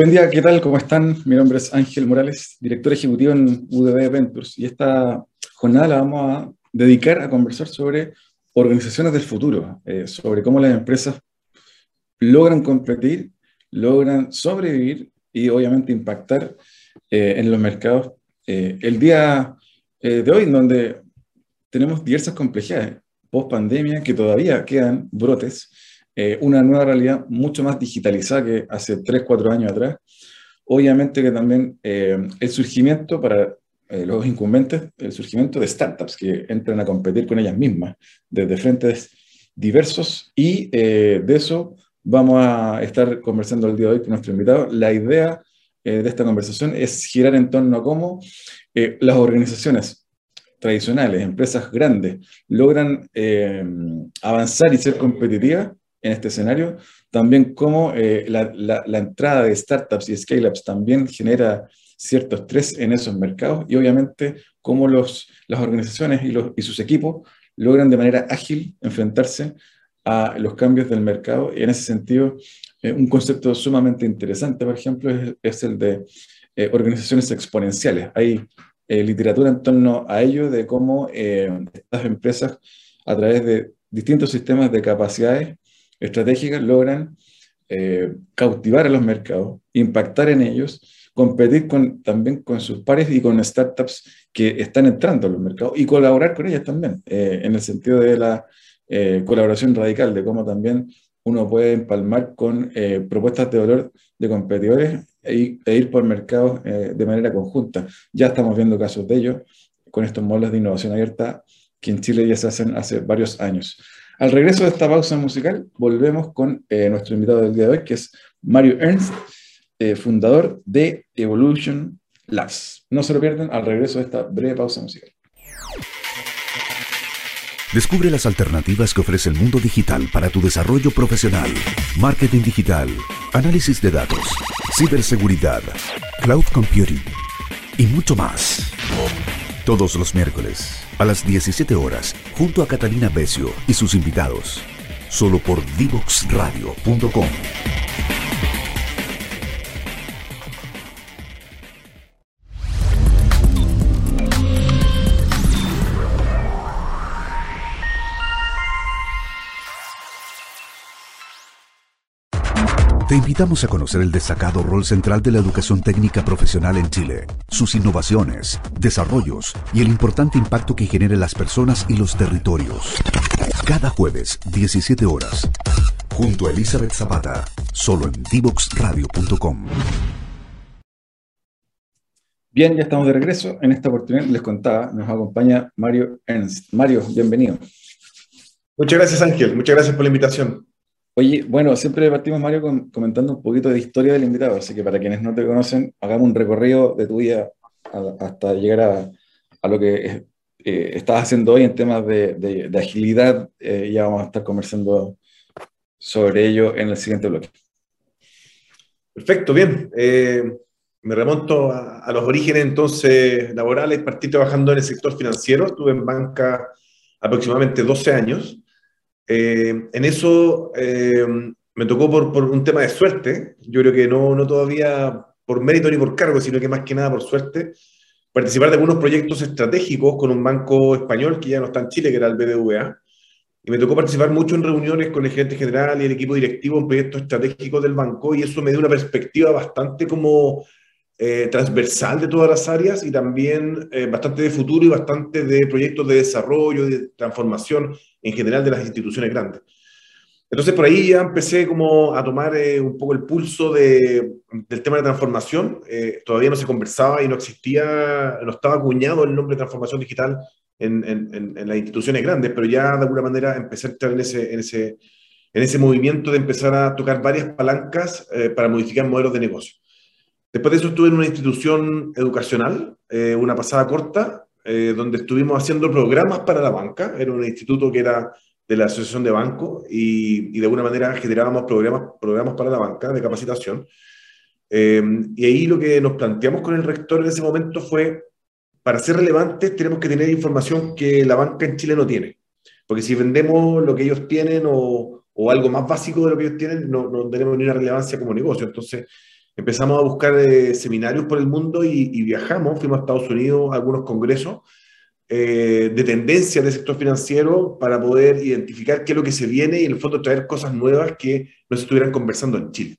Buen día, ¿qué tal? ¿Cómo están? Mi nombre es Ángel Morales, director ejecutivo en UDB Ventures, y esta jornada la vamos a dedicar a conversar sobre organizaciones del futuro, eh, sobre cómo las empresas logran competir, logran sobrevivir y obviamente impactar eh, en los mercados. Eh, el día de hoy, en donde tenemos diversas complejidades, post pandemia, que todavía quedan brotes, una nueva realidad mucho más digitalizada que hace 3, 4 años atrás. Obviamente que también el surgimiento para eh, los incumbentes, el surgimiento de startups que entran a competir con ellas mismas desde frentes diversos y eh, de eso vamos a estar conversando el día de hoy con nuestro invitado. La idea eh, de esta conversación es girar en torno a cómo las organizaciones tradicionales, empresas grandes, logran avanzar y ser competitivas en este escenario, también cómo la, la, entrada de startups y scale-ups también genera cierto estrés en esos mercados y obviamente cómo los, las organizaciones y, los, y sus equipos logran de manera ágil enfrentarse a los cambios del mercado. Y en ese sentido, eh, un concepto sumamente interesante, por ejemplo, es, el de eh, organizaciones exponenciales. Hay eh, literatura en torno a ello de cómo estas empresas, a través de distintos sistemas de capacidades estratégicas, logran cautivar a los mercados, impactar en ellos competir con, también con sus pares y con startups que están entrando a los mercados y colaborar con ellas también, eh, en el sentido de la eh, colaboración radical, de cómo también uno puede empalmar con eh, propuestas de valor de competidores e, e ir por mercados de manera conjunta. Ya estamos viendo casos de ello con estos modelos de innovación abierta que en Chile ya se hacen hace varios años. Al regreso de esta pausa musical, volvemos con nuestro invitado del día de hoy, que es Mario Ernst, eh, fundador de Evolution Labs. No se lo pierdan al regreso de esta breve pausa musical. Descubre las alternativas que ofrece el mundo digital para tu desarrollo profesional. Marketing digital, análisis de datos, ciberseguridad, cloud computing y mucho más. Todos los miércoles a las 17 horas junto a Catalina Becio y sus invitados. Solo por divoxradio.com. invitamos a conocer el destacado rol central de la educación técnica profesional en Chile, sus innovaciones, desarrollos y el importante impacto que genera en las personas y los territorios. Cada jueves, 17 horas, junto a Elizabeth Zapata, solo en divoxradio.com. Bien, ya estamos de regreso. En esta oportunidad les contaba, nos acompaña Mario Ernst. Mario, bienvenido. Muchas gracias, Ángel. Muchas gracias por la invitación. Oye, bueno, siempre partimos, Mario, comentando un poquito de historia del invitado, así que para quienes no te conocen, hagamos un recorrido de tu vida hasta llegar a, lo que eh, estás haciendo hoy en temas de, agilidad. Eh, ya vamos a estar conversando sobre ello en el siguiente bloque. Perfecto, bien. Eh, me remonto a, los orígenes entonces laborales, partí trabajando en el sector financiero, estuve en banca aproximadamente 12 años. Eh, en eso eh, me tocó por, un tema de suerte, yo creo que no, no todavía por mérito ni por cargo, sino que más que nada por suerte, participar de algunos proyectos estratégicos con un banco español que ya no está en Chile, que era el BBVA. Y me tocó participar mucho en reuniones con el gerente general y el equipo directivo en proyectos estratégicos del banco y eso me dio una perspectiva bastante como eh, transversal de todas las áreas y también eh, bastante de futuro y bastante de proyectos de desarrollo de transformación en general de las instituciones grandes. Entonces por ahí ya empecé como a tomar eh, un poco el pulso de, del tema de transformación. todavía no se conversaba y no existía, no estaba acuñado el nombre de transformación digital en, en, en, las instituciones grandes, pero ya de alguna manera empecé a entrar en ese, en ese, en ese movimiento de empezar a tocar varias palancas para modificar modelos de negocio. Después de eso estuve en una institución educacional, eh, una pasada corta, eh, donde estuvimos haciendo programas para la banca. Era un instituto que era de la Asociación de Banco y, de alguna manera generábamos programas, para la banca de capacitación. Eh, y ahí lo que nos planteamos con el rector en ese momento fue, para ser relevantes tenemos que tener información que la banca en Chile no tiene. Porque si vendemos lo que ellos tienen o, o algo más básico de lo que ellos tienen, no, no tenemos ni una relevancia como negocio. Entonces, empezamos a buscar eh, seminarios por el mundo y, viajamos, fuimos a Estados Unidos a algunos congresos eh, de tendencias del sector financiero para poder identificar qué es lo que se viene y en el fondo traer cosas nuevas que no se estuvieran conversando en Chile.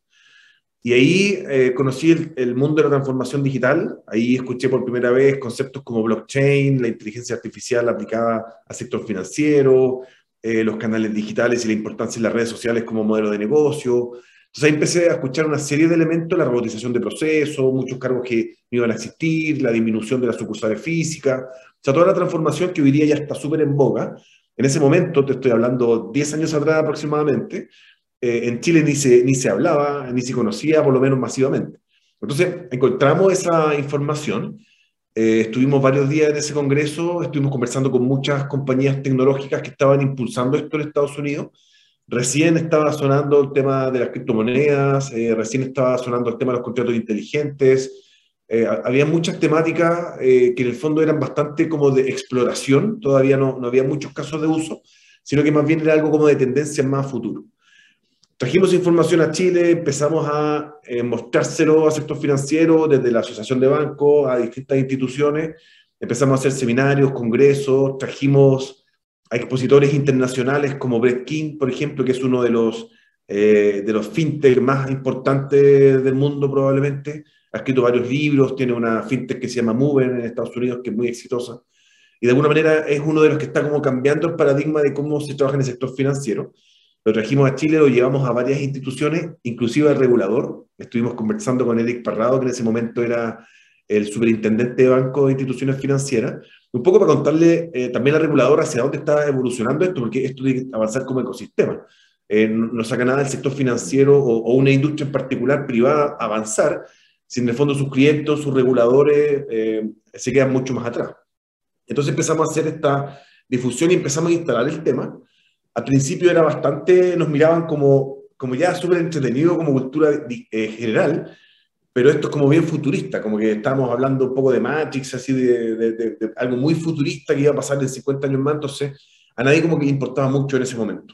Y ahí eh, conocí el, el, mundo de la transformación digital, ahí escuché por primera vez conceptos como blockchain, la inteligencia artificial aplicada al sector financiero, los canales digitales y la importancia de las redes sociales como modelo de negocio. Entonces ahí empecé a escuchar una serie de elementos, la robotización de procesos, muchos cargos que no iban a existir, la disminución de las sucursales físicas, o sea, toda la transformación que hoy día ya está súper en boga. En ese momento, te estoy hablando 10 años atrás aproximadamente, eh, en Chile ni se, ni se hablaba, ni se conocía, por lo menos masivamente. Entonces, encontramos esa información, eh, estuvimos varios días en ese congreso, estuvimos conversando con muchas compañías tecnológicas que estaban impulsando esto en Estados Unidos. Recién estaba sonando el tema de las criptomonedas, eh, recién estaba sonando el tema de los contratos inteligentes. había muchas temáticas que en el fondo eran bastante como de exploración, todavía no, no había muchos casos de uso, sino que más bien era algo como de tendencia más futuro. Trajimos información a Chile, empezamos a eh, mostrárselo al sector financiero, desde la Asociación de Bancos a distintas instituciones. Empezamos a hacer seminarios, congresos, trajimos a expositores internacionales como Brett King, por ejemplo, que es uno de los, eh, de los fintech más importantes del mundo probablemente. Ha escrito varios libros, tiene una fintech que se llama Mover en Estados Unidos, que es muy exitosa. Y de alguna manera es uno de los que está como cambiando el paradigma de cómo se trabaja en el sector financiero. Lo trajimos a Chile, lo llevamos a varias instituciones, inclusive al regulador. Estuvimos conversando con Eric Parrado, que en ese momento era el superintendente de Banco de Instituciones Financieras, un poco para contarle eh, también al regulador hacia dónde está evolucionando esto, porque esto tiene que avanzar como ecosistema. Eh, no saca nada del sector financiero o, una industria en particular privada avanzar si en el fondo sus clientes, sus reguladores eh, se quedan mucho más atrás. Entonces empezamos a hacer esta difusión y empezamos a instalar el tema al principio era bastante, nos miraban como, como ya súper entretenido como cultura eh, general, pero esto es como bien futurista, como que estábamos hablando un poco de Matrix, así de, algo muy futurista que iba a pasar en 50 años más, entonces a nadie como que le importaba mucho en ese momento.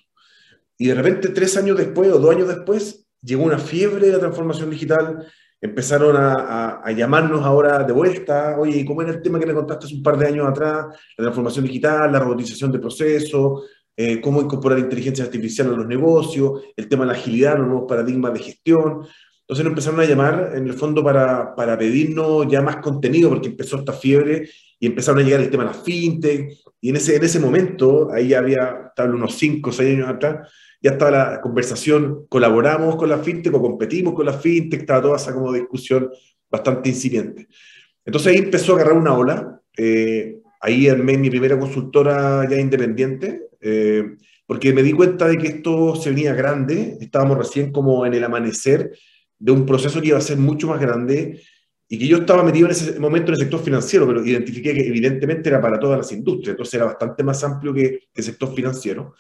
Y de repente, tres años después o dos años después, llegó una fiebre de la transformación digital, empezaron a, a, llamarnos ahora de vuelta, oye, ¿y cómo era el tema que me contaste hace un par de años atrás? La transformación digital, la robotización de procesos, eh, cómo incorporar inteligencia artificial a los negocios, el tema de la agilidad, los nuevos paradigmas de gestión. Entonces nos empezaron a llamar en el fondo para, para pedirnos ya más contenido, porque empezó esta fiebre y empezaron a llegar el tema de la fintech. Y en ese, en ese momento, ahí había, estaba unos 5 o 6 años atrás, ya estaba la conversación, colaboramos con la fintech o competimos con la fintech, estaba toda esa como discusión bastante incipiente. Entonces ahí empezó a agarrar una ola. Eh, ahí armé mi primera consultora ya independiente, eh, porque me di cuenta de que esto se venía grande, estábamos recién como en el amanecer de un proceso que iba a ser mucho más grande y que yo estaba metido en ese momento en el sector financiero, pero identifiqué que evidentemente era para todas las industrias, entonces era bastante más amplio que el sector financiero.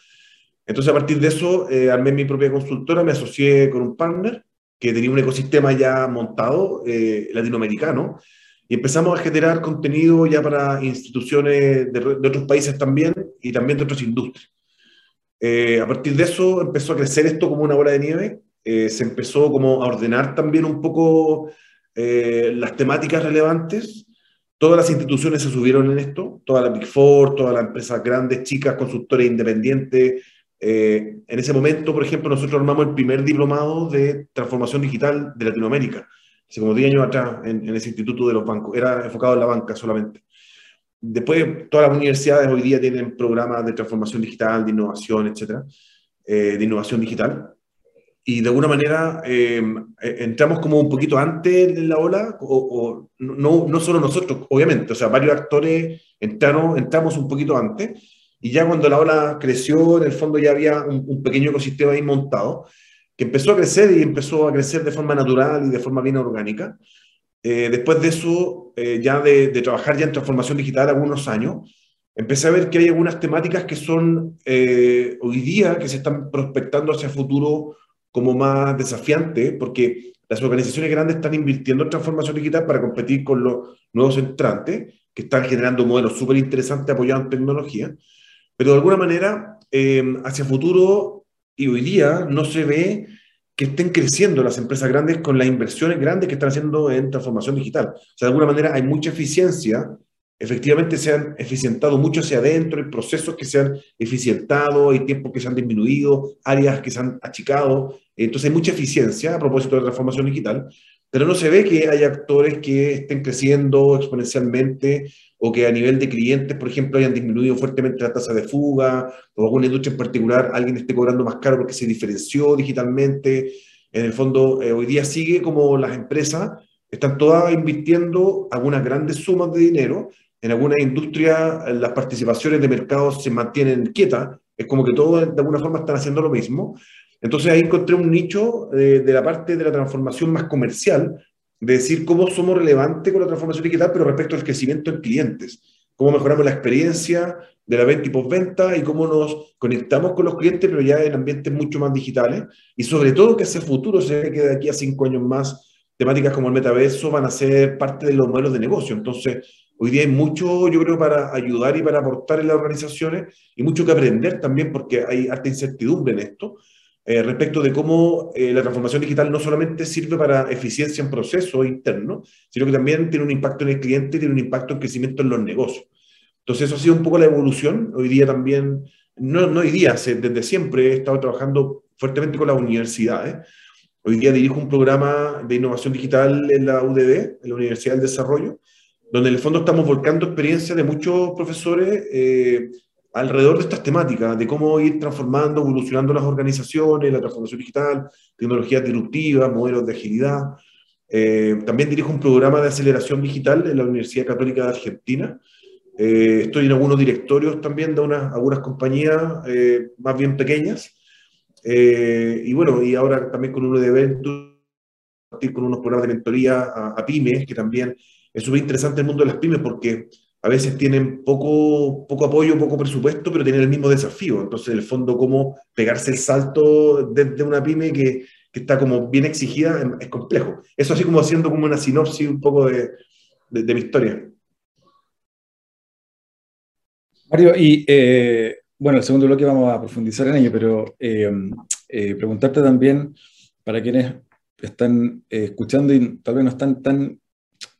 Entonces a partir de eso eh, armé mi propia consultora, me asocié con un partner que tenía un ecosistema ya montado eh, latinoamericano y empezamos a generar contenido ya para instituciones de, otros países también y también de otras industrias. Eh, a partir de eso empezó a crecer esto como una bola de nieve, eh, se empezó como a ordenar también un poco eh, las temáticas relevantes, todas las instituciones se subieron en esto, todas las Big Four, todas las empresas grandes, chicas, consultores independientes. en ese momento, por ejemplo, nosotros armamos el primer diplomado de transformación digital de Latinoamérica hace como 10 años atrás, en, ese instituto de los bancos. Era enfocado en la banca solamente. Después, todas las universidades hoy día tienen programas de transformación digital, de innovación, etcétera, eh, de innovación digital. Y de alguna manera eh, eh, entramos como un poquito antes en la ola, o, no, no solo nosotros, obviamente, o sea, varios actores entraron, entramos un poquito antes, y ya cuando la ola creció, en el fondo ya había un, un pequeño ecosistema ahí montado, que empezó a crecer y empezó a crecer de forma natural y de forma bien orgánica. Eh, después de eso, eh, ya de, trabajar ya en transformación digital algunos años, empecé a ver que hay algunas temáticas que son eh, hoy día, que se están prospectando hacia futuro como más desafiantes, porque las organizaciones grandes están invirtiendo en transformación digital para competir con los nuevos entrantes, que están generando modelos súper interesantes apoyados en tecnología, pero de alguna manera, hacia el futuro y hoy día no se ve que estén creciendo las empresas grandes con las inversiones grandes que están haciendo en transformación digital. O sea, de alguna manera hay mucha eficiencia, efectivamente se han eficientado mucho hacia adentro, hay procesos que se han eficientado, hay tiempos que se han disminuido, áreas que se han achicado, entonces hay mucha eficiencia a propósito de la transformación digital, pero no se ve que haya actores que estén creciendo exponencialmente o que a nivel de clientes, por ejemplo, hayan disminuido fuertemente la tasa de fuga o alguna industria en particular, alguien esté cobrando más caro porque se diferenció digitalmente. En el fondo, eh, hoy día sigue como las empresas están todas invirtiendo algunas grandes sumas de dinero. En algunas industrias las participaciones de mercado se mantienen quietas. Es como que todos de alguna forma están haciendo lo mismo. Entonces ahí encontré un nicho de, de la parte de la transformación más comercial, de decir cómo somos relevantes con la transformación digital, pero respecto al crecimiento en clientes, cómo mejoramos la experiencia de la venta y postventa y cómo nos conectamos con los clientes, pero ya en ambientes mucho más digitales, y sobre todo que ese futuro se ve que de aquí a cinco años más, temáticas como el metaverso van a ser parte de los modelos de negocio. Entonces, hoy día hay mucho, yo creo, para ayudar y para aportar en las organizaciones, y mucho que aprender también, porque hay harta incertidumbre en esto, eh, respecto de cómo eh, la transformación digital no solamente sirve para eficiencia en procesos internos, sino que también tiene un impacto en el cliente y tiene un impacto en crecimiento en los negocios. Entonces eso ha sido un poco la evolución. Hoy día también, no, no hoy día, desde siempre he estado trabajando fuertemente con las universidades. Hoy día dirijo un programa de innovación digital en la UDD, en la Universidad del Desarrollo, donde en el fondo estamos volcando experiencias de muchos profesores eh, alrededor de estas temáticas, de cómo ir transformando, evolucionando las organizaciones, la transformación digital, tecnologías disruptivas, modelos de agilidad. Eh, también dirijo un programa de aceleración digital en la Universidad Católica de Argentina. Eh, estoy en algunos directorios también de unas, algunas compañías eh, más bien pequeñas. Y bueno, y ahora también con uno de eventos, con unos programas de mentoría a, pymes, que también es súper interesante el mundo de las pymes porque a veces tienen poco, poco apoyo, poco presupuesto, pero tienen el mismo desafío. Entonces, en el fondo, cómo pegarse el salto desde una pyme que, que, está como bien exigida es complejo. Eso así como haciendo como una sinopsis un poco de, de, mi historia. Mario, y eh, bueno, el segundo bloque vamos a profundizar en ello, pero eh, eh, preguntarte también, para quienes están escuchando y tal vez no están tan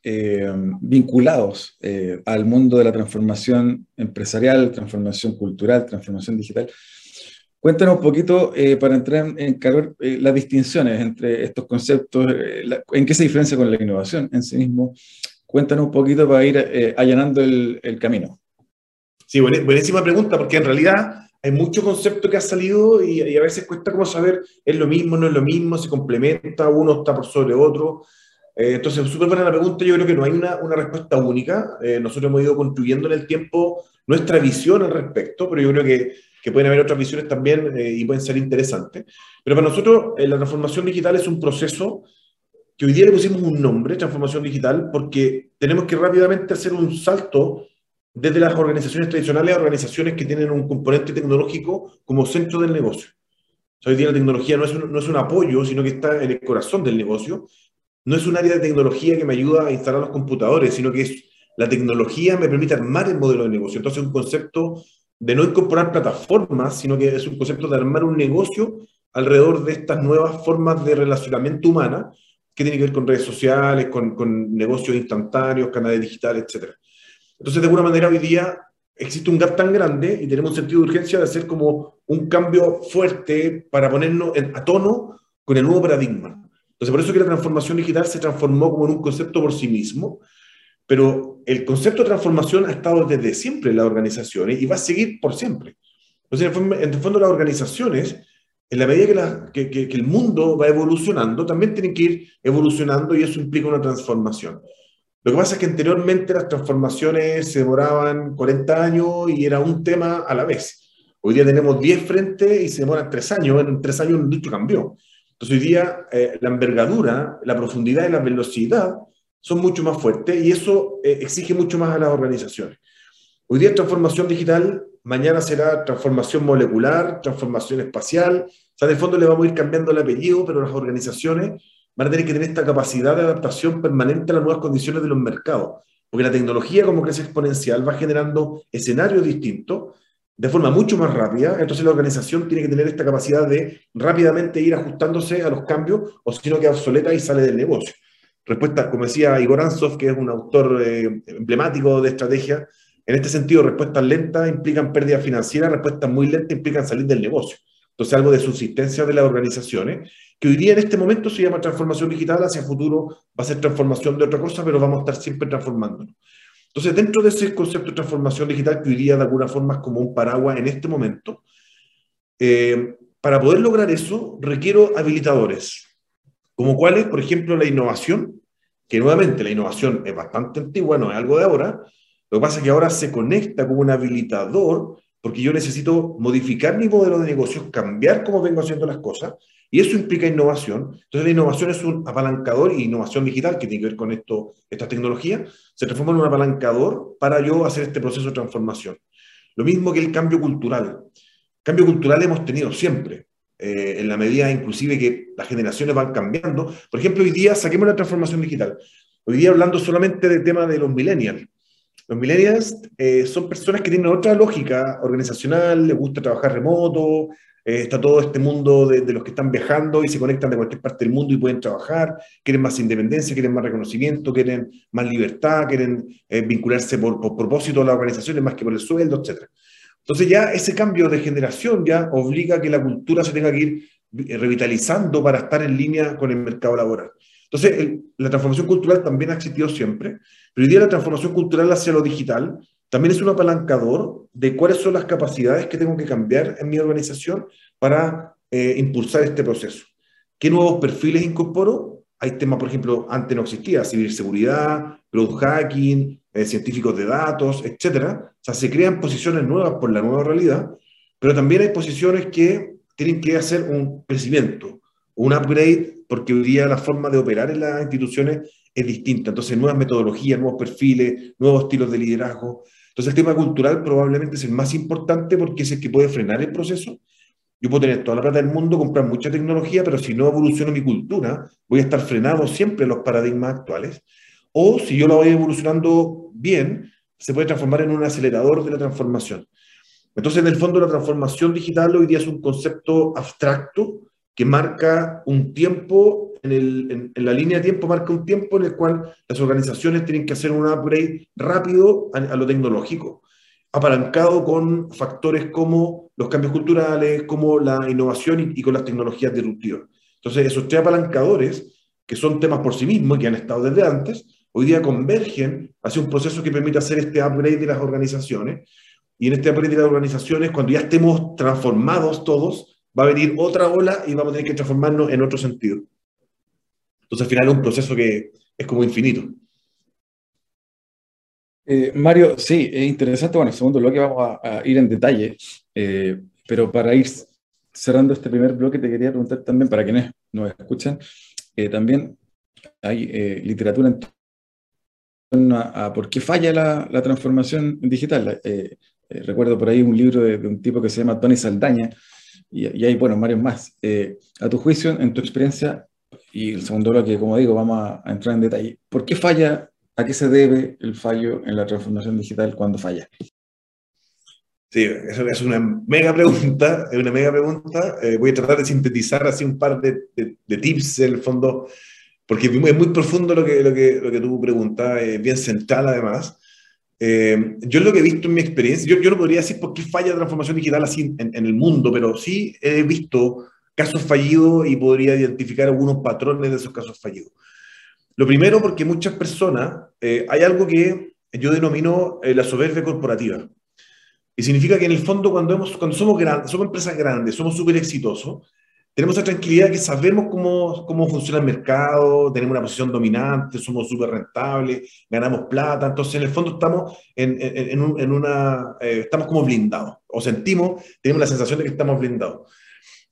eh, vinculados eh, al mundo de la transformación empresarial, transformación cultural, transformación digital. Cuéntanos un poquito eh, para entrar en calor las distinciones entre estos conceptos, en qué se diferencia con la innovación en sí mismo. Cuéntanos un poquito para ir allanando el camino. Sí, buenísima pregunta, porque en realidad hay mucho concepto que ha salido y, a veces cuesta como saber, es lo mismo, no es lo mismo, se complementa, uno está por sobre otro. Eh, entonces, súper buena la pregunta. Yo creo que no hay una, una respuesta única. Eh, nosotros hemos ido construyendo en el tiempo nuestra visión al respecto, pero yo creo que, que pueden haber otras visiones también eh, y pueden ser interesantes. Pero para nosotros, la transformación digital es un proceso que hoy día le pusimos un nombre, transformación digital, porque tenemos que rápidamente hacer un salto desde las organizaciones tradicionales a organizaciones que tienen un componente tecnológico como centro del negocio. hoy día la tecnología no es, un, no es un apoyo, sino que está en el corazón del negocio no es un área de tecnología que me ayuda a instalar los computadores, sino que es la tecnología me permite armar el modelo de negocio. Entonces, es un concepto de no incorporar plataformas, sino que es un concepto de armar un negocio alrededor de estas nuevas formas de relacionamiento humana que tiene que ver con redes sociales, con, con negocios instantáneos, canales digitales, etc. Entonces, de alguna manera, hoy día existe un gap tan grande y tenemos un sentido de urgencia de hacer como un cambio fuerte para ponernos a tono con el nuevo paradigma. Entonces, por eso que la transformación digital se transformó como en un concepto por sí mismo, pero el concepto de transformación ha estado desde siempre en las organizaciones y va a seguir por siempre. Entonces, en el fondo, las organizaciones, en la medida que, que, que, el mundo va evolucionando, también tienen que ir evolucionando y eso implica una transformación. Lo que pasa es que anteriormente las transformaciones se demoraban 40 años y era un tema a la vez. Hoy día tenemos 10 frentes y se demoran 3 años. En 3 años el industria cambió. Entonces hoy día eh, la envergadura, la profundidad y la velocidad son mucho más fuertes y eso eh, exige mucho más a las organizaciones. Hoy día transformación digital, mañana será transformación molecular, transformación espacial. O sea, de fondo le vamos a ir cambiando el apellido, pero las organizaciones van a tener que tener esta capacidad de adaptación permanente a las nuevas condiciones de los mercados. Porque la tecnología, como crece exponencial, va generando escenarios distintos de forma mucho más rápida, entonces la organización tiene que tener esta capacidad de rápidamente ir ajustándose a los cambios, o si no queda obsoleta y sale del negocio. Respuesta, como decía Igor Ansov, que es un autor eh, emblemático de estrategia, en este sentido, respuestas lentas implican pérdida financiera, respuestas muy lentas implican salir del negocio. Entonces, algo de subsistencia de las organizaciones, que hoy día en este momento se llama transformación digital, hacia el futuro va a ser transformación de otra cosa, pero vamos a estar siempre transformándonos. Entonces, dentro de ese concepto de transformación digital, que hoy día de alguna forma es como un paraguas en este momento, eh, para poder lograr eso requiero habilitadores, como cuáles, por ejemplo, la innovación, que nuevamente la innovación es bastante antigua, no es algo de ahora, lo que pasa es que ahora se conecta como un habilitador porque yo necesito modificar mi modelo de negocio, cambiar cómo vengo haciendo las cosas, y eso implica innovación. Entonces la innovación es un apalancador y innovación digital que tiene que ver con esto, esta tecnología, se transforma en un apalancador para yo hacer este proceso de transformación. Lo mismo que el cambio cultural. Cambio cultural hemos tenido siempre, eh, en la medida inclusive que las generaciones van cambiando. Por ejemplo, hoy día saquemos la transformación digital. Hoy día hablando solamente del tema de los millennials. Los millennials eh, son personas que tienen otra lógica organizacional, les gusta trabajar remoto, eh, está todo este mundo de, los que están viajando y se conectan de cualquier parte del mundo y pueden trabajar, quieren más independencia, quieren más reconocimiento, quieren más libertad, quieren eh, vincularse por, por, propósito a las organizaciones más que por el sueldo, etc. Entonces ya ese cambio de generación ya obliga a que la cultura se tenga que ir revitalizando para estar en línea con el mercado laboral. Entonces, la transformación cultural también ha existido siempre, pero hoy día la transformación cultural hacia lo digital también es un apalancador de cuáles son las capacidades que tengo que cambiar en mi organización para eh, impulsar este proceso. ¿Qué nuevos perfiles incorporo? Hay temas, por ejemplo, antes no existía, ciberseguridad, growth hacking, eh, científicos de datos, etc. O sea, se crean posiciones nuevas por la nueva realidad, pero también hay posiciones que tienen que hacer un crecimiento, un upgrade porque hoy día la forma de operar en las instituciones es distinta. Entonces, nuevas metodologías, nuevos perfiles, nuevos estilos de liderazgo. Entonces, el tema cultural probablemente es el más importante porque es el que puede frenar el proceso. Yo puedo tener toda la plata del mundo, comprar mucha tecnología, pero si no evoluciono mi cultura, voy a estar frenado siempre en los paradigmas actuales. O si yo la voy evolucionando bien, se puede transformar en un acelerador de la transformación. Entonces, en el fondo, la transformación digital hoy día es un concepto abstracto que marca un tiempo, en, la línea de tiempo marca un tiempo en el cual las organizaciones tienen que hacer un upgrade rápido a, lo tecnológico, apalancado con factores como los cambios culturales, como la innovación y, con las tecnologías disruptivas. Entonces, esos tres apalancadores, que son temas por sí mismos y que han estado desde antes, hoy día convergen hacia un proceso que permite hacer este upgrade de las organizaciones. Y en este upgrade de las organizaciones, cuando ya estemos transformados todos, va a venir otra ola y vamos a tener que transformarnos en otro sentido. Entonces, al final es un proceso que es como infinito. Eh, Mario, sí, es interesante. Bueno, segundo bloque vamos a, ir en detalle, eh, pero para ir cerrando este primer bloque te quería preguntar también, para quienes nos escuchan, eh, también hay literatura en torno a, por qué falla la, transformación digital. recuerdo por ahí un libro de, de, un tipo que se llama Tony Saldaña, y, hay, bueno, varios más. Eh, a tu juicio, en tu experiencia, y el segundo bloque, como digo, vamos a, entrar en detalle. ¿Por qué falla? ¿A qué se debe el fallo en la transformación digital cuando falla? Sí, eso es una mega pregunta, es una mega pregunta. Eh, voy a tratar de sintetizar así un par de, de, tips en el fondo, porque es muy, profundo lo que, lo que, lo que tú preguntas, es bien central además. Eh, yo lo que he visto en mi experiencia, yo, yo, no podría decir por qué falla la transformación digital así en, el mundo, pero sí he visto casos fallidos y podría identificar algunos patrones de esos casos fallidos. Lo primero, porque muchas personas, eh, hay algo que yo denomino eh, la soberbia corporativa. Y significa que en el fondo cuando, hemos, cuando somos somos empresas grandes, somos súper exitosos, tenemos la tranquilidad que sabemos cómo, cómo funciona el mercado, tenemos una posición dominante, somos súper rentables, ganamos plata, entonces en el fondo estamos en, en, en una, eh, estamos como blindados, o sentimos, tenemos la sensación de que estamos blindados.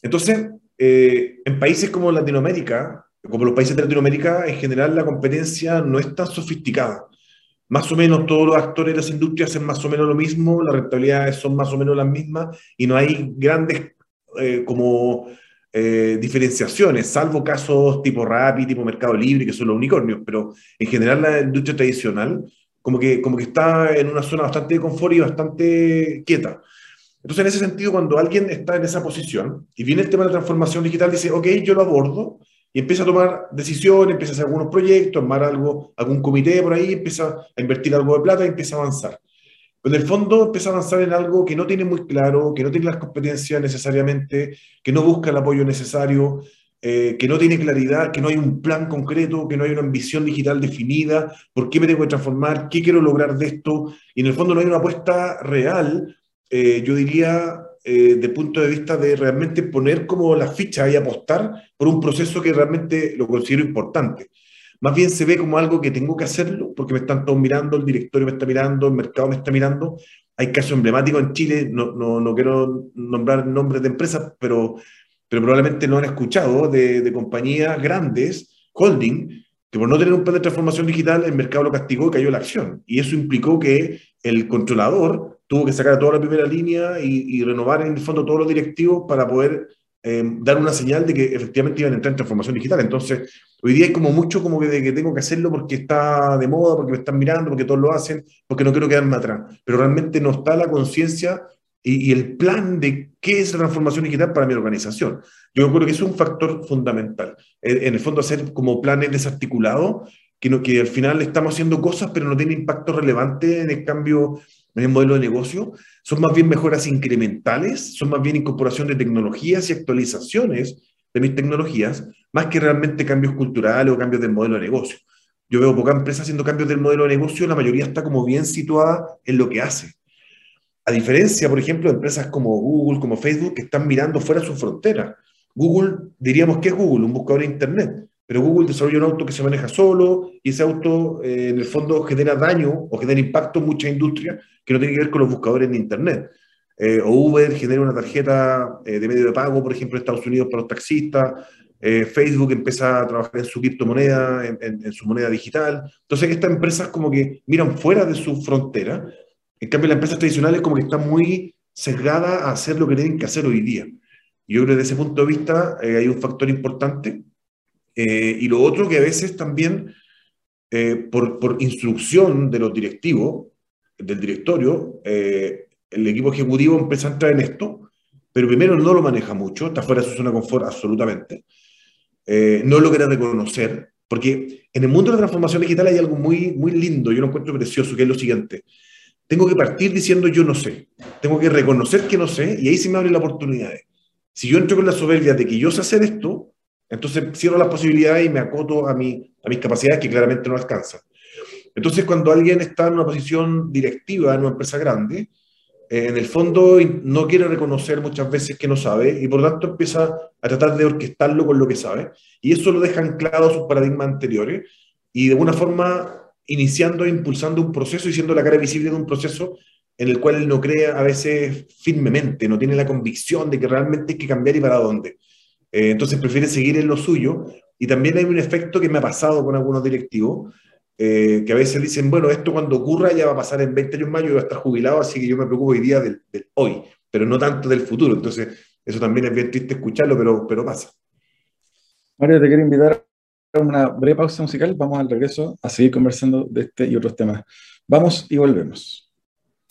Entonces, eh, en países como Latinoamérica, como los países de Latinoamérica, en general la competencia no es tan sofisticada. Más o menos todos los actores de las industrias hacen más o menos lo mismo, las rentabilidades son más o menos las mismas y no hay grandes eh, como eh, diferenciaciones, salvo casos tipo Rappi, tipo Mercado Libre, que son los unicornios, pero en general la industria tradicional como que, como que está en una zona bastante de confort y bastante quieta. Entonces, en ese sentido, cuando alguien está en esa posición y viene el tema de la transformación digital, dice, ok, yo lo abordo y empieza a tomar decisiones, empieza a hacer algunos proyectos, armar algo, algún comité por ahí, empieza a invertir algo de plata y empieza a avanzar. Pero en el fondo empieza a avanzar en algo que no tiene muy claro, que no tiene las competencias necesariamente, que no busca el apoyo necesario, eh, que no tiene claridad, que no hay un plan concreto, que no hay una ambición digital definida, por qué me tengo que transformar, qué quiero lograr de esto, y en el fondo no hay una apuesta real, eh, yo diría, eh, de punto de vista de realmente poner como la ficha y apostar por un proceso que realmente lo considero importante. Más bien se ve como algo que tengo que hacerlo porque me están todos mirando, el directorio me está mirando, el mercado me está mirando. Hay casos emblemáticos en Chile, no, no, no quiero nombrar nombres de empresas, pero, pero probablemente no han escuchado de, de compañías grandes, holding, que por no tener un plan de transformación digital, el mercado lo castigó y cayó la acción. Y eso implicó que el controlador tuvo que sacar a toda la primera línea y, renovar en el fondo todos los directivos para poder eh, dar una señal de que efectivamente iban a entrar en transformación digital. Entonces, hoy día hay como mucho como que, de que tengo que hacerlo porque está de moda, porque me están mirando, porque todos lo hacen, porque no quiero quedarme atrás. Pero realmente no está la conciencia y, el plan de qué es la transformación digital para mi organización. Yo creo que es un factor fundamental. En, en el fondo, hacer como planes desarticulados que, que al final estamos haciendo cosas, pero no tiene impacto relevante en el cambio en el modelo de negocio, son más bien mejoras incrementales, son más bien incorporación de tecnologías y actualizaciones de mis tecnologías, más que realmente cambios culturales o cambios del modelo de negocio. Yo veo poca empresa haciendo cambios del modelo de negocio, la mayoría está como bien situada en lo que hace. A diferencia, por ejemplo, de empresas como Google, como Facebook, que están mirando fuera de su frontera. Google, diríamos que es Google, un buscador de Internet pero Google desarrolla un auto que se maneja solo y ese auto eh, en el fondo genera daño o genera impacto en muchas industrias que no tiene que ver con los buscadores en Internet. Eh, o Uber genera una tarjeta eh, de medio de pago, por ejemplo, en Estados Unidos para los taxistas. Facebook empieza a trabajar en su criptomoneda, en, en, su moneda digital. Entonces, estas empresas como que miran fuera de su frontera. En cambio, las empresas tradicionales como que están muy sesgadas a hacer lo que tienen que hacer hoy día. Yo creo que desde ese punto de vista hay un factor importante eh, y lo otro que a veces también, eh, por, instrucción de los directivos, del directorio, eh, el equipo ejecutivo empieza a entrar en esto, pero primero no lo maneja mucho, está fuera de su zona de confort absolutamente, no lo quiere reconocer, porque en el mundo de la transformación digital hay algo muy, muy lindo, yo lo encuentro precioso, que es lo siguiente. Tengo que partir diciendo yo no sé, tengo que reconocer que no sé, y ahí se me abren las oportunidades. Si yo entro con la soberbia de que yo sé hacer esto, entonces cierro las posibilidades y me acoto a, mi, a mis capacidades que claramente no alcanzan. Entonces cuando alguien está en una posición directiva en una empresa grande, eh, en el fondo no quiere reconocer muchas veces que no sabe y por lo tanto empieza a tratar de orquestarlo con lo que sabe y eso lo deja anclado a sus paradigmas anteriores y de alguna forma iniciando e impulsando un proceso y siendo la cara visible de un proceso en el cual él no cree a veces firmemente, no tiene la convicción de que realmente hay que cambiar y para dónde. Eh, entonces prefiere seguir en lo suyo. Y también hay un efecto que me ha pasado con algunos directivos, eh, que a veces dicen, bueno, esto cuando ocurra ya va a pasar en 20 años más, yo voy a estar jubilado, así que yo me preocupo hoy día del, hoy, pero no tanto del futuro. Entonces, eso también es bien triste escucharlo, pero, pero pasa. Mario, te quiero invitar a una breve pausa musical. Vamos al regreso a seguir conversando de este y otros temas. Vamos y volvemos.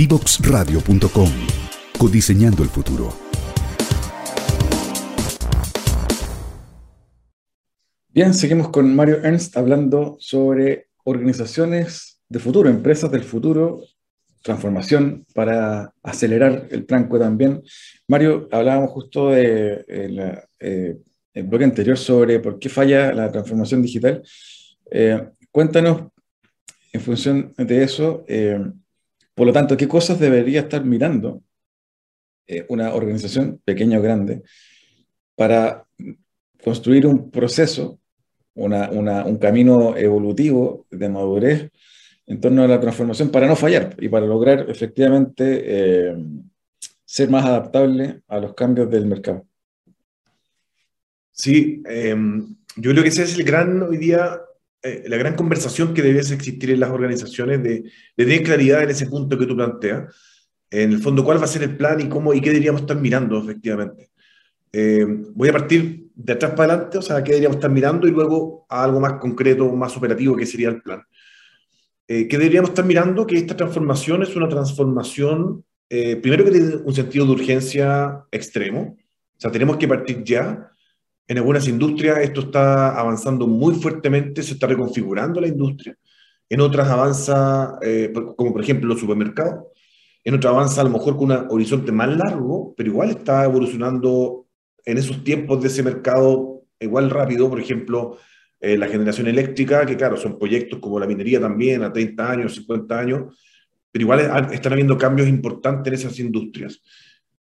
Divoxradio.com. Codiseñando el futuro. Bien, seguimos con Mario Ernst hablando sobre organizaciones de futuro, empresas del futuro, transformación para acelerar el tranco también. Mario, hablábamos justo de eh, eh, el bloque anterior sobre por qué falla la transformación digital. Eh, cuéntanos, en función de eso, por lo tanto, ¿qué cosas debería estar mirando eh, una organización, pequeña o grande, para construir un proceso, un camino evolutivo de madurez en torno a la transformación para no fallar y para lograr efectivamente eh, ser más adaptable a los cambios del mercado. Sí, em, yo creo que ese es el gran, hoy día, eh, la gran conversación que debe existir en las organizaciones de, de tener claridad en ese punto que tú planteas. En el fondo, cuál va a ser el plan y cómo y qué deberíamos estar mirando efectivamente. Em, voy a partir de atrás para adelante, o sea, qué deberíamos estar mirando y luego a algo más concreto, más operativo, que sería el plan. Eh, ¿Qué deberíamos estar mirando? Que esta transformación es una transformación, eh, primero que tiene un sentido de urgencia extremo, o sea, tenemos que partir ya. En algunas industrias esto está avanzando muy fuertemente, se está reconfigurando la industria. En otras avanza, eh, como por ejemplo los supermercados. En otras avanza a lo mejor con un horizonte más largo, pero igual está evolucionando en esos tiempos de ese mercado igual rápido. Por ejemplo, eh, la generación eléctrica, que claro, son proyectos como la minería también, a 30 años, 50 años, pero igual están habiendo cambios importantes en esas industrias.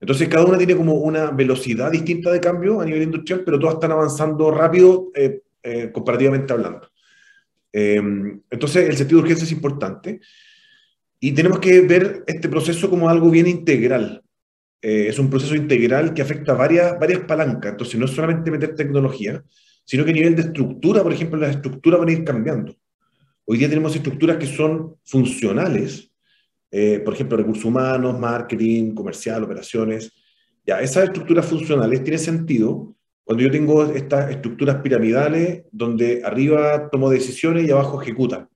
Entonces, cada una tiene como una velocidad distinta de cambio a nivel industrial, pero todas están avanzando rápido eh, eh, comparativamente hablando. entonces, el sentido de urgencia es importante y tenemos que ver este proceso como algo bien integral. es un proceso integral que afecta varias, varias palancas. Entonces, no es solamente meter tecnología, sino que a nivel de estructura, por ejemplo, las estructuras van a ir cambiando. Hoy día tenemos estructuras que son funcionales, eh, por ejemplo, recursos humanos, marketing, comercial, operaciones. Ya, esas estructuras funcionales tienen sentido cuando yo tengo estas estructuras piramidales donde arriba tomo decisiones y abajo ejecuta.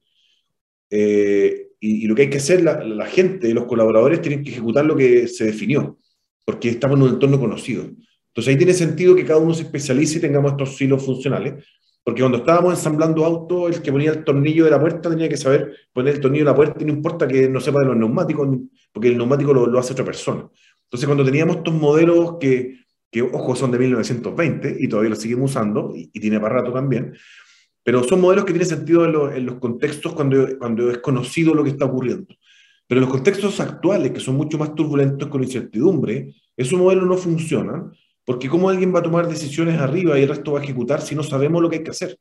Eh, y, lo que hay que hacer, la, la gente, los colaboradores tienen que ejecutar lo que se definió, porque estamos en un entorno conocido. Entonces ahí tiene sentido que cada uno se especialice y tengamos estos silos funcionales, porque cuando estábamos ensamblando autos, el que ponía el tornillo de la puerta tenía que saber poner el tornillo de la puerta y no importa que no sepa de los neumáticos, porque el neumático lo, hace otra persona. Entonces cuando teníamos estos modelos que, que, ojo, son de 1920 y todavía los seguimos usando, y, tiene para rato también, pero son modelos que tienen sentido en, en, los contextos cuando, cuando es conocido lo que está ocurriendo. Pero en los contextos actuales, que son mucho más turbulentos con incertidumbre, esos modelos no funcionan porque ¿cómo alguien va a tomar decisiones arriba y el resto va a ejecutar si no sabemos lo que hay que hacer?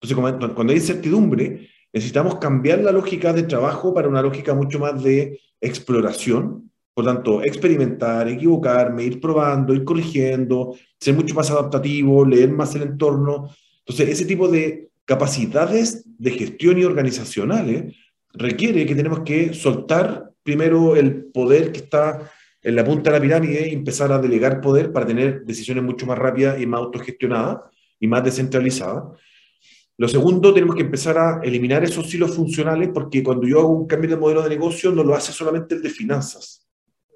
Entonces, cuando hay incertidumbre, necesitamos cambiar la lógica de trabajo para una lógica mucho más de exploración. Por tanto, experimentar, equivocarme, ir probando, ir corrigiendo, ser mucho más adaptativo, leer más el entorno. Entonces, ese tipo de capacidades de gestión y organizacionales requiere que tenemos que soltar primero el poder que está en la punta de la pirámide empezar a delegar poder para tener decisiones mucho más rápidas y más autogestionadas y más descentralizadas. Lo segundo, tenemos que empezar a eliminar esos hilos funcionales porque cuando yo hago un cambio de modelo de negocio no lo hace solamente el de finanzas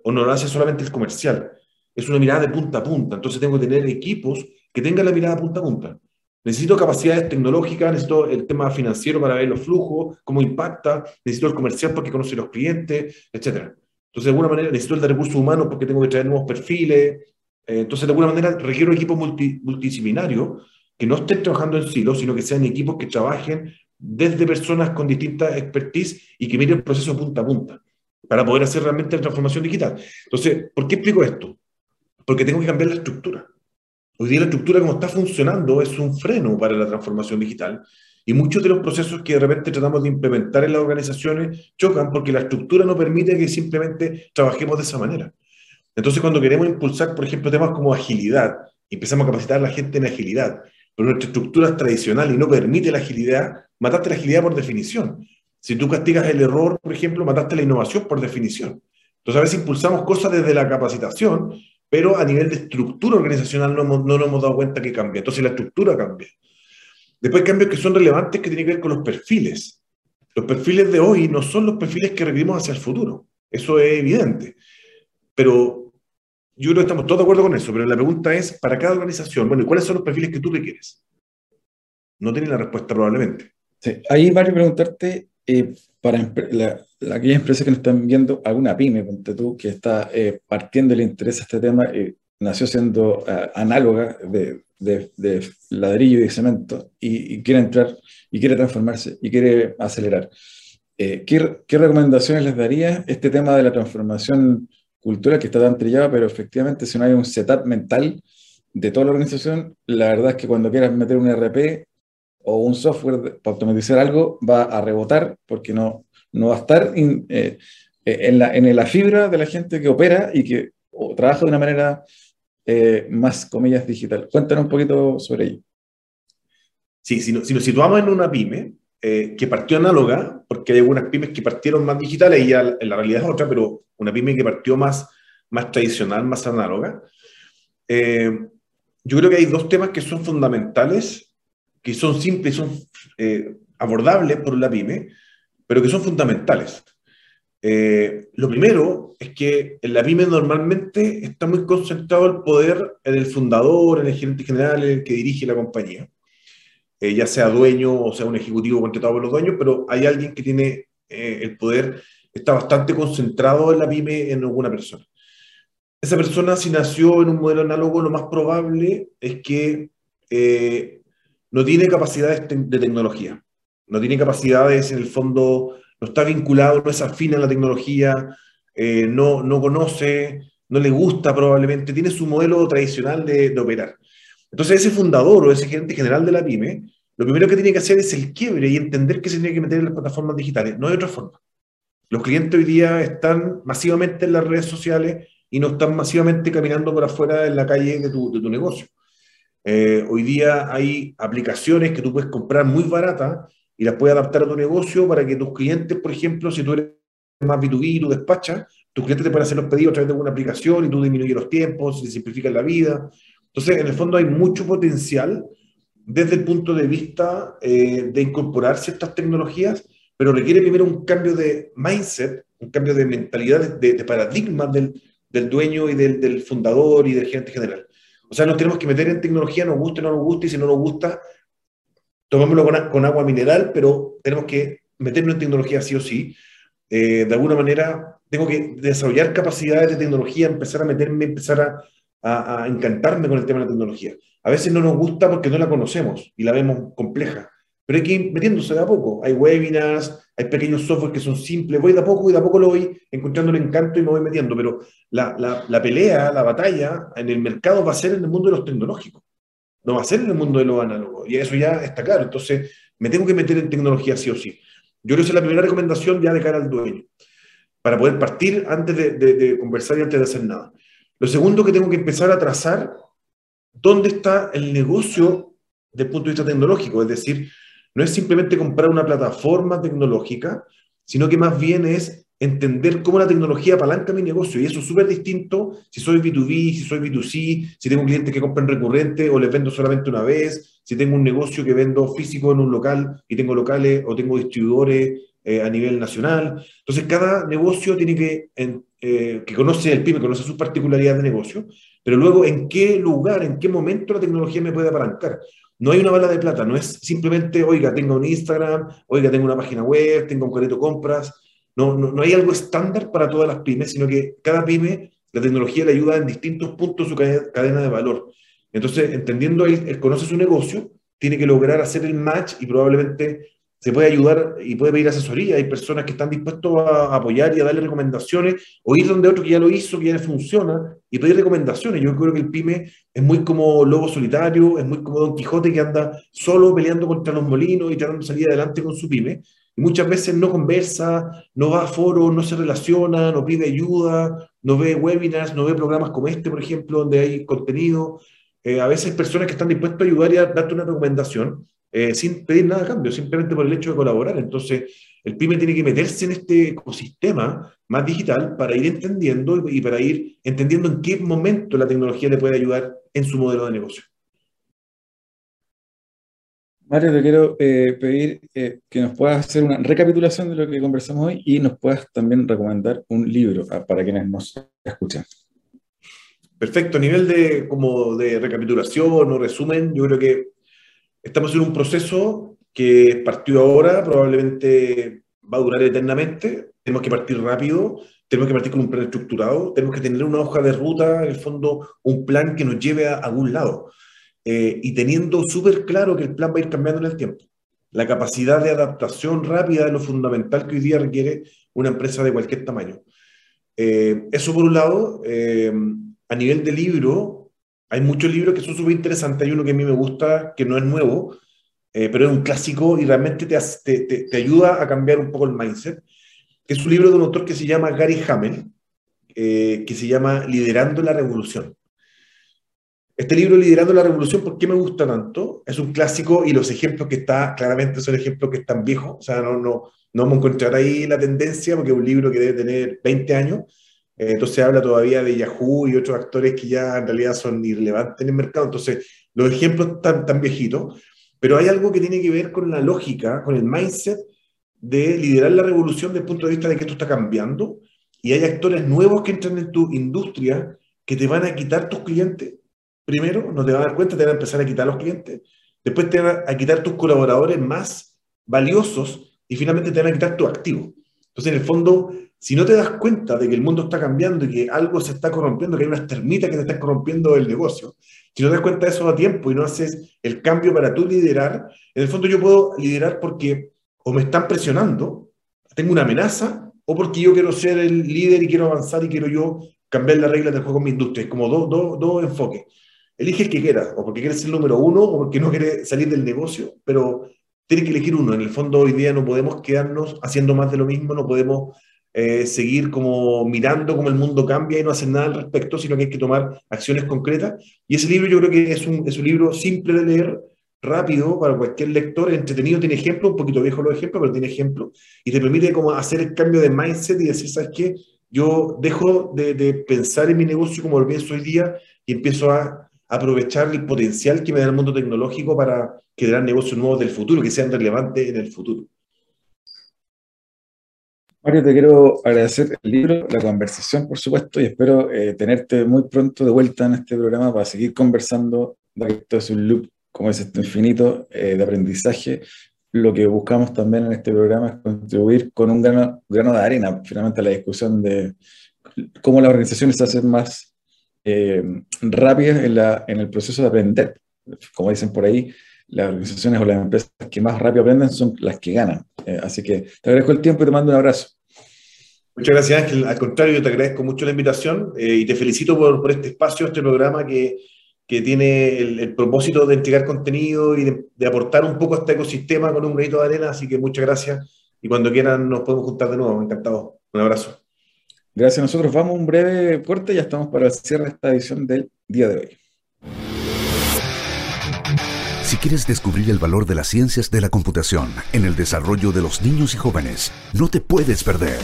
o no lo hace solamente el comercial. Es una mirada de punta a punta. Entonces tengo que tener equipos que tengan la mirada punta a punta. Necesito capacidades tecnológicas, necesito el tema financiero para ver los flujos, cómo impacta, necesito el comercial porque conoce los clientes, etcétera. Entonces, de alguna manera, necesito el de recursos humanos porque tengo que traer nuevos perfiles. Eh, entonces, de alguna manera, requiero equipos multidisciplinarios que no estén trabajando en silos, sino que sean equipos que trabajen desde personas con distintas expertise y que miren el proceso punta a punta para poder hacer realmente la transformación digital. Entonces, ¿por qué explico esto? Porque tengo que cambiar la estructura. Hoy día la estructura como está funcionando es un freno para la transformación digital y muchos de los procesos que de repente tratamos de implementar en las organizaciones chocan porque la estructura no permite que simplemente trabajemos de esa manera. Entonces, cuando queremos impulsar, por ejemplo, temas como agilidad, empezamos a capacitar a la gente en agilidad, pero nuestra estructura es tradicional y no permite la agilidad, mataste la agilidad por definición. Si tú castigas el error, por ejemplo, mataste la innovación por definición. Entonces, a veces impulsamos cosas desde la capacitación, pero a nivel de estructura organizacional no, no nos hemos dado cuenta que cambia. Entonces, la estructura cambia. Después hay cambios que son relevantes que tienen que ver con los perfiles. Los perfiles de hoy no son los perfiles que requerimos hacia el futuro. Eso es evidente. Pero yo creo que estamos todos de acuerdo con eso. Pero la pregunta es, para cada organización, bueno, ¿y cuáles son los perfiles que tú requieres? No tienen la respuesta probablemente. Sí, ahí vale preguntarte, eh, para la, aquellas empresas que nos están viendo, alguna pyme, ponte tú, que está eh, partiendo el interés a este tema, eh, nació siendo análoga de, de, ladrillo y de cemento y, quiere entrar y quiere transformarse y quiere acelerar. Eh, ¿qué, ¿qué, recomendaciones les daría este tema de la transformación cultural que está tan trillado, pero efectivamente si no hay un setup mental de toda la organización, la verdad es que cuando quieras meter un RP o un software para automatizar algo, va a rebotar porque no, no va a estar eh, en, la, en la fibra de la gente que opera y que o trabaja de una manera eh, más, comillas, digital. Cuéntanos un poquito sobre ello. Sí, si, nos situamos en una pyme eh, que partió análoga, porque hay algunas pymes que partieron más digitales y ya en la realidad es otra, pero una pyme que partió más, más tradicional, más análoga. Eh, yo creo que hay dos temas que son fundamentales, que son simples, son abordables por la pyme, pero que son fundamentales. Eh, lo primero es que en la pyme normalmente está muy concentrado el poder en el fundador, en el gerente general, en el que dirige la compañía, eh, ya sea dueño o sea un ejecutivo contratado por los dueños, pero hay alguien que tiene eh, el poder, está bastante concentrado en la pyme en alguna persona. Esa persona, si nació en un modelo análogo, lo más probable es que no tiene capacidades de tecnología, no tiene capacidades en el fondo no está vinculado, no es afín a la tecnología, eh, no, no conoce, no le gusta probablemente, tiene su modelo tradicional de, operar. Entonces ese fundador o ese gerente general de la pyme, lo primero que tiene que hacer es el quiebre y entender que se tiene que meter en las plataformas digitales. No hay otra forma. Los clientes hoy día están masivamente en las redes sociales y no están masivamente caminando por afuera en la calle de tu, de tu negocio. Eh, hoy día hay aplicaciones que tú puedes comprar muy baratas y las puedes adaptar a tu negocio para que tus clientes, por ejemplo, si tú eres más B2B, tú despachas, tus clientes te pueden hacer los pedidos a través de alguna aplicación y tú disminuyes los tiempos, se simplificas la vida. Entonces, en el fondo hay mucho potencial desde el punto de vista eh, de incorporar ciertas tecnologías, pero requiere primero un cambio de mindset, un cambio de mentalidad, de, de paradigma del, del, dueño y del, del, fundador y del gerente general. O sea, nos tenemos que meter en tecnología, nos guste o no nos guste, y si no nos gusta, tomémoslo con, agua mineral, pero tenemos que meternos en tecnología sí o sí. Eh, de alguna manera, tengo que desarrollar capacidades de tecnología, empezar a meterme, empezar a, encantarme con el tema de la tecnología. A veces no nos gusta porque no la conocemos y la vemos compleja, pero hay que ir metiéndose de a poco. Hay webinars, hay pequeños software que son simples, voy de a poco y de a poco lo voy encontrando el encanto y me voy metiendo, pero la pelea, la batalla en el mercado va a ser en el mundo de los tecnológicos no va a ser en el mundo de lo análogo. Y eso ya está claro. Entonces, me tengo que meter en tecnología sí o sí. Yo creo que esa es la primera recomendación ya de cara al dueño, para poder partir antes de, conversar y antes de hacer nada. Lo segundo que tengo que empezar a trazar, ¿dónde está el negocio desde el punto de vista tecnológico? Es decir, no es simplemente comprar una plataforma tecnológica, sino que más bien es entender cómo la tecnología apalanca mi negocio. Y eso es súper distinto si soy B2B, si soy B2C, si tengo clientes que compran recurrente o les vendo solamente una vez, si tengo un negocio que vendo físico en un local y tengo locales o tengo distribuidores eh, a nivel nacional. Entonces, cada negocio tiene que, eh, que conoce el PYME, conoce sus particularidades de negocio, pero luego en qué lugar, en qué momento la tecnología me puede apalancar. No hay una bala de plata, no es simplemente, oiga, tengo un Instagram, oiga, tengo una página web, tengo un carrito compras, no, no, hay algo estándar para todas las pymes, sino que cada pyme, la tecnología le ayuda en distintos puntos su cadena de valor. Entonces, entendiendo él, él conoce su negocio, tiene que lograr hacer el match y probablemente se puede ayudar y puede pedir asesoría. Hay personas que están dispuestos a apoyar y a darle recomendaciones o ir donde otro que ya lo hizo, que ya le funciona y pedir recomendaciones. Yo creo que el pyme es muy como lobo solitario, es muy como Don Quijote que anda solo peleando contra los molinos y tratando de salir adelante con su pyme muchas veces no conversa, no va a foros, no se relaciona, no pide ayuda, no ve webinars, no ve programas como este, por ejemplo, donde hay contenido. Eh, a veces personas que están dispuestas a ayudar y a darte una recomendación eh, sin pedir nada a cambio, simplemente por el hecho de colaborar. Entonces, el PyME tiene que meterse en este ecosistema más digital para ir entendiendo y para ir entendiendo en qué momento la tecnología le puede ayudar en su modelo de negocio. Mario, te quiero eh, pedir eh, que nos puedas hacer una recapitulación de lo que conversamos hoy y nos puedas también recomendar un libro ah, para quienes nos escuchan. Perfecto, a nivel de, como de recapitulación o resumen, yo creo que estamos en un proceso que partió ahora, probablemente va a durar eternamente, tenemos que partir rápido, tenemos que partir con un plan estructurado, tenemos que tener una hoja de ruta, en el fondo, un plan que nos lleve a algún lado. Eh, y teniendo súper claro que el plan va a ir cambiando en el tiempo. La capacidad de adaptación rápida es lo fundamental que hoy día requiere una empresa de cualquier tamaño. Eh, eso por un lado, eh, a nivel de libro, hay muchos libros que son súper interesantes. Hay uno que a mí me gusta, que no es nuevo, pero es un clásico y realmente te, te, te, ayuda a cambiar un poco el mindset. Es un libro de un autor que se llama Gary Hamel, que se llama Liderando la Revolución. Este libro, Liderando la Revolución, ¿por qué me gusta tanto? Es un clásico y los ejemplos que está, claramente son ejemplos que están viejos, o sea, no, no, no vamos a encontrar ahí la tendencia porque es un libro que debe tener 20 años, eh, entonces habla todavía de Yahoo y otros actores que ya en realidad son irrelevantes en el mercado, entonces los ejemplos están tan viejitos, pero hay algo que tiene que ver con la lógica, con el mindset de liderar la revolución desde el punto de vista de que esto está cambiando y hay actores nuevos que entran en tu industria que te van a quitar tus clientes primero, no te van a dar cuenta, te van a empezar a quitar los clientes, después te van a quitar tus colaboradores más valiosos y finalmente te van a quitar tu activo. Entonces, en el fondo, si no te das cuenta de que el mundo está cambiando y que algo se está corrompiendo, que hay unas termitas que te están corrompiendo el negocio, si no te das cuenta de eso a tiempo y no haces el cambio para tú liderar, en el fondo yo puedo liderar porque o me están presionando, tengo una amenaza, o porque yo quiero ser el líder y quiero avanzar y quiero yo cambiar las reglas del juego en mi industria. Es como dos, dos, dos enfoques. Elige el que quieras, o porque quieres ser número uno, o porque no quieres salir del negocio, pero tienes que elegir uno. En el fondo, hoy día no podemos quedarnos haciendo más de lo mismo, no podemos eh, seguir como mirando cómo el mundo cambia y no hacer nada al respecto, sino que hay que tomar acciones concretas. Y ese libro yo creo que es un, es un libro simple de leer, rápido para cualquier lector, entretenido, tiene ejemplos, un poquito viejo los ejemplos, pero tiene ejemplos, y te permite como hacer el cambio de mindset y decir, ¿sabes qué? Yo dejo de, de pensar en mi negocio como lo pienso hoy día y empiezo a aprovechar el potencial que me da el mundo tecnológico para crear negocios nuevos del futuro, que sean relevantes en el futuro. Mario, te quiero agradecer el libro, la conversación, por supuesto, y espero eh, tenerte muy pronto de vuelta en este programa para seguir conversando, que esto es un loop, como es este infinito, eh, de aprendizaje. Lo que buscamos también en este programa es contribuir con un grano, grano de arena, finalmente, a la discusión de cómo las organizaciones se hacen más eh, rápidas en, la, en el proceso de aprender. Como dicen por ahí, las organizaciones o las empresas que más rápido aprenden son las que ganan. Eh, así que te agradezco el tiempo y te mando un abrazo. Muchas gracias, Ángel. Al contrario, te agradezco mucho la invitación eh, y te felicito por, por, este espacio, este programa que, que tiene el, el, propósito de entregar contenido y de, de, aportar un poco a este ecosistema con un granito de arena. Así que muchas gracias y cuando quieran nos podemos juntar de nuevo. Encantado. Un abrazo. Gracias a nosotros. Vamos a un breve corte y ya estamos para el cierre de esta edición del día de hoy. Si quieres descubrir el valor de las ciencias de la computación en el desarrollo de los niños y jóvenes, no te puedes perder.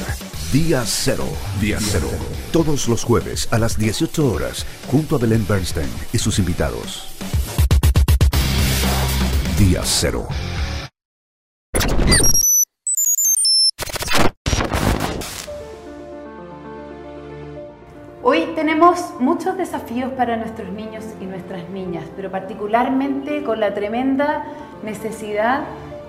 Día Cero. Día Cero. Todos los jueves a las 18 horas, junto a Belén Bernstein y sus invitados. Día Cero. Muchos desafíos para nuestros niños y nuestras niñas, pero particularmente con la tremenda necesidad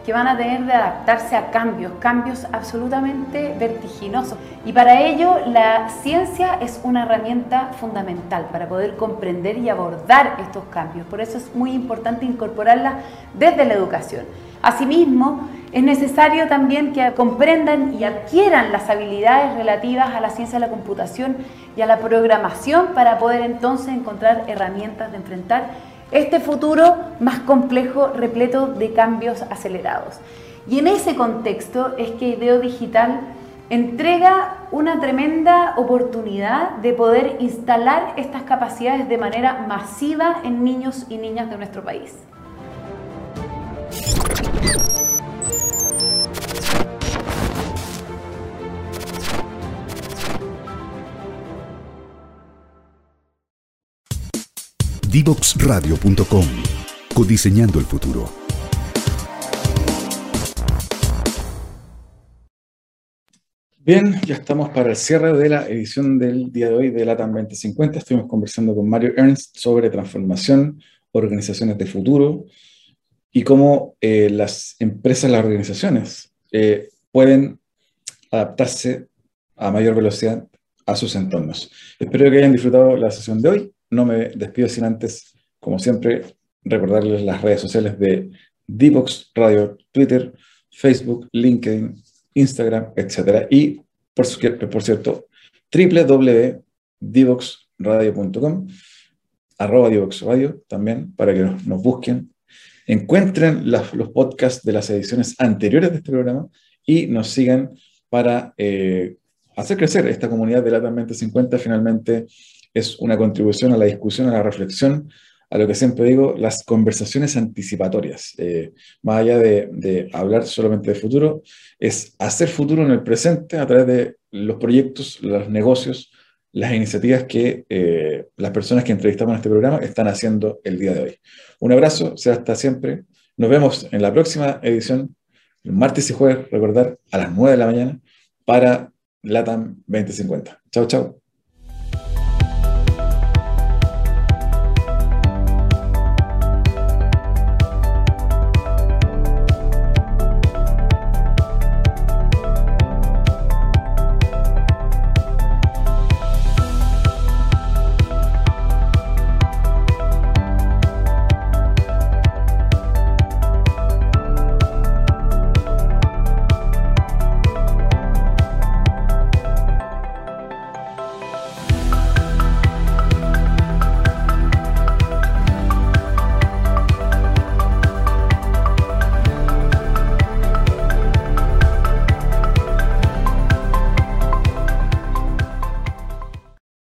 que van a tener de adaptarse a cambios, cambios absolutamente vertiginosos. Y para ello la ciencia es una herramienta fundamental para poder comprender y abordar estos cambios. Por eso es muy importante incorporarla desde la educación. Asimismo, es necesario también que comprendan y adquieran las habilidades relativas a la ciencia de la computación y a la programación para poder entonces encontrar herramientas de enfrentar este futuro más complejo, repleto de cambios acelerados. Y en ese contexto es que Ideo Digital entrega una tremenda oportunidad de poder instalar estas capacidades de manera masiva en niños y niñas de nuestro país. Divoxradio.com. Codiseñando el futuro. Bien, ya estamos para el cierre de la edición del día de hoy de LATAM 2050. Estuvimos conversando con Mario Ernst sobre transformación, organizaciones de futuro y cómo eh, las empresas, las organizaciones eh, pueden adaptarse a mayor velocidad a sus entornos. Espero que hayan disfrutado la sesión de hoy no me despido sin antes, como siempre, recordarles las redes sociales de Divox Radio, Twitter, Facebook, LinkedIn, Instagram, etc. Y, por, por cierto, www.divoxradio.com, arroba Divox Radio también, para que nos, busquen, encuentren los podcasts de las ediciones anteriores de este programa y nos sigan para eh, hacer crecer esta comunidad de LATAM 2050 finalmente es una contribución a la discusión, a la reflexión, a lo que siempre digo, las conversaciones anticipatorias. Eh, más allá de, hablar solamente de futuro, es hacer futuro en el presente a través de los proyectos, los negocios, las iniciativas que eh, las personas que entrevistamos en este programa están haciendo el día de hoy. Un abrazo, sea hasta siempre. Nos vemos en la próxima edición, el martes y jueves, recordar, a las 9 de la mañana, para LATAM 2050. Chao, chao.